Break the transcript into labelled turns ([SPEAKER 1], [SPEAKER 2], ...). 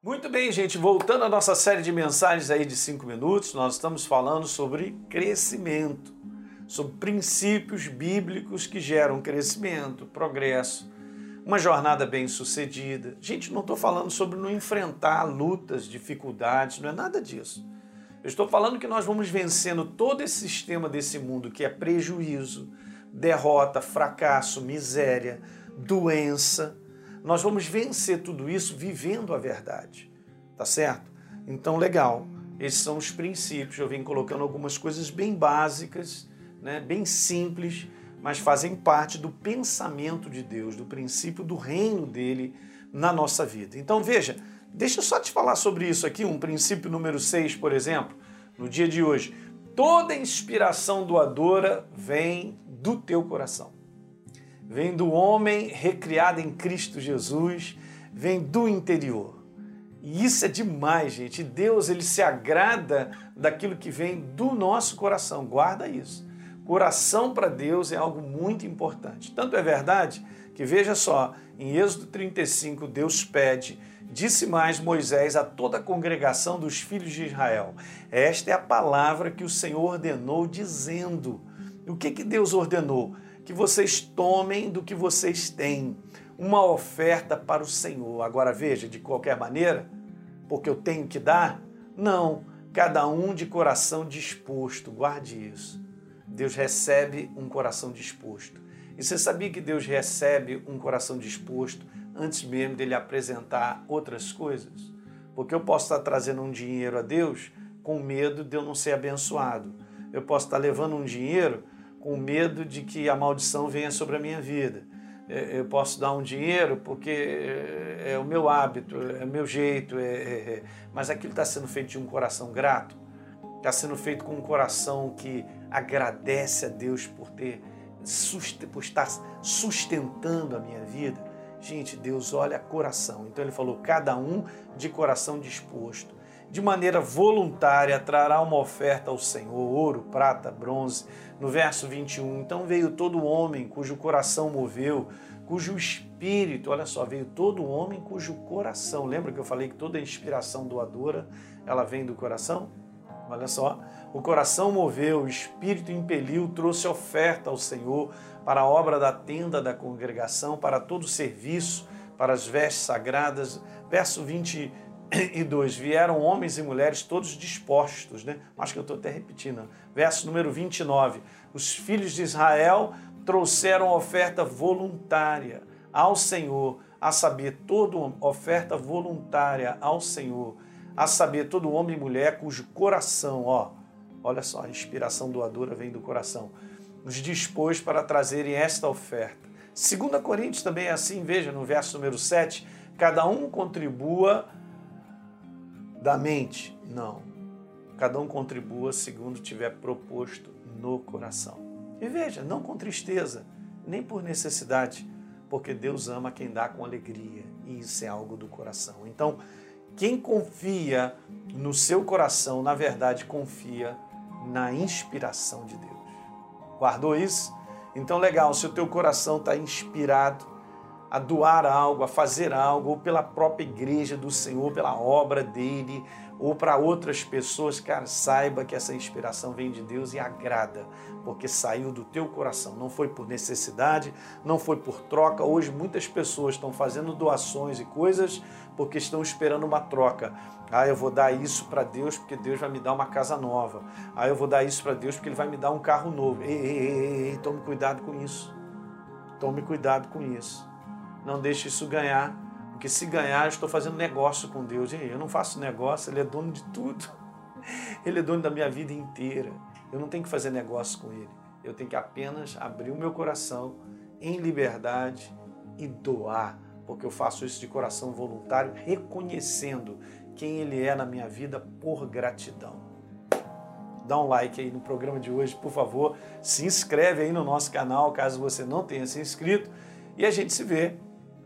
[SPEAKER 1] Muito bem, gente, voltando à nossa série de mensagens aí de cinco minutos, nós estamos falando sobre crescimento, sobre princípios bíblicos que geram crescimento, progresso, uma jornada bem sucedida. Gente, não estou falando sobre não enfrentar lutas, dificuldades, não é nada disso. Eu estou falando que nós vamos vencendo todo esse sistema desse mundo que é prejuízo, derrota, fracasso, miséria, doença nós vamos vencer tudo isso vivendo a verdade, tá certo? Então, legal. Esses são os princípios. Eu venho colocando algumas coisas bem básicas, né, bem simples, mas fazem parte do pensamento de Deus, do princípio do reino dele na nossa vida. Então, veja, deixa eu só te falar sobre isso aqui, um princípio número 6, por exemplo, no dia de hoje. Toda inspiração doadora vem do teu coração vem do homem recriado em Cristo Jesus, vem do interior. E isso é demais, gente. Deus ele se agrada daquilo que vem do nosso coração. Guarda isso. Coração para Deus é algo muito importante. Tanto é verdade que veja só, em Êxodo 35, Deus pede, disse mais Moisés a toda a congregação dos filhos de Israel: Esta é a palavra que o Senhor ordenou, dizendo. O que, que Deus ordenou? Que vocês tomem do que vocês têm, uma oferta para o Senhor. Agora veja, de qualquer maneira, porque eu tenho que dar? Não, cada um de coração disposto, guarde isso. Deus recebe um coração disposto. E você sabia que Deus recebe um coração disposto antes mesmo dele apresentar outras coisas? Porque eu posso estar trazendo um dinheiro a Deus com medo de eu não ser abençoado. Eu posso estar levando um dinheiro com medo de que a maldição venha sobre a minha vida. É, eu posso dar um dinheiro porque é, é o meu hábito, é o meu jeito, é, é, mas aquilo está sendo feito de um coração grato, está sendo feito com um coração que agradece a Deus por ter por estar sustentando a minha vida. Gente, Deus olha coração. Então ele falou: cada um de coração disposto de maneira voluntária trará uma oferta ao Senhor, ouro, prata, bronze. No verso 21, então veio todo homem cujo coração moveu, cujo espírito, olha só, veio todo homem cujo coração. Lembra que eu falei que toda inspiração doadora, ela vem do coração? Olha só, o coração moveu, o espírito impeliu, trouxe oferta ao Senhor para a obra da tenda da congregação, para todo o serviço, para as vestes sagradas. Verso 20 e 2: Vieram homens e mulheres todos dispostos, né? Acho que eu estou até repetindo. Verso número 29. Os filhos de Israel trouxeram oferta voluntária ao Senhor, a saber, toda oferta voluntária ao Senhor, a saber, todo homem e mulher cujo coração, ó, olha só, a inspiração doadora vem do coração, os dispôs para trazerem esta oferta. 2 Coríntios também é assim, veja no verso número 7, cada um contribua da mente? Não. Cada um contribua segundo tiver proposto no coração. E veja, não com tristeza, nem por necessidade, porque Deus ama quem dá com alegria, e isso é algo do coração. Então, quem confia no seu coração, na verdade, confia na inspiração de Deus. Guardou isso? Então, legal, se o teu coração está inspirado, a doar algo, a fazer algo, ou pela própria igreja do Senhor, pela obra dele, ou para outras pessoas, cara, saiba que essa inspiração vem de Deus e agrada, porque saiu do teu coração. Não foi por necessidade, não foi por troca. Hoje muitas pessoas estão fazendo doações e coisas porque estão esperando uma troca. Ah, eu vou dar isso para Deus porque Deus vai me dar uma casa nova. Ah, eu vou dar isso para Deus porque Ele vai me dar um carro novo. Ei, ei, ei, ei, tome cuidado com isso. Tome cuidado com isso. Não deixe isso ganhar, porque se ganhar, eu estou fazendo negócio com Deus. E eu não faço negócio, Ele é dono de tudo. Ele é dono da minha vida inteira. Eu não tenho que fazer negócio com Ele. Eu tenho que apenas abrir o meu coração em liberdade e doar, porque eu faço isso de coração voluntário, reconhecendo quem Ele é na minha vida por gratidão. Dá um like aí no programa de hoje, por favor. Se inscreve aí no nosso canal, caso você não tenha se inscrito. E a gente se vê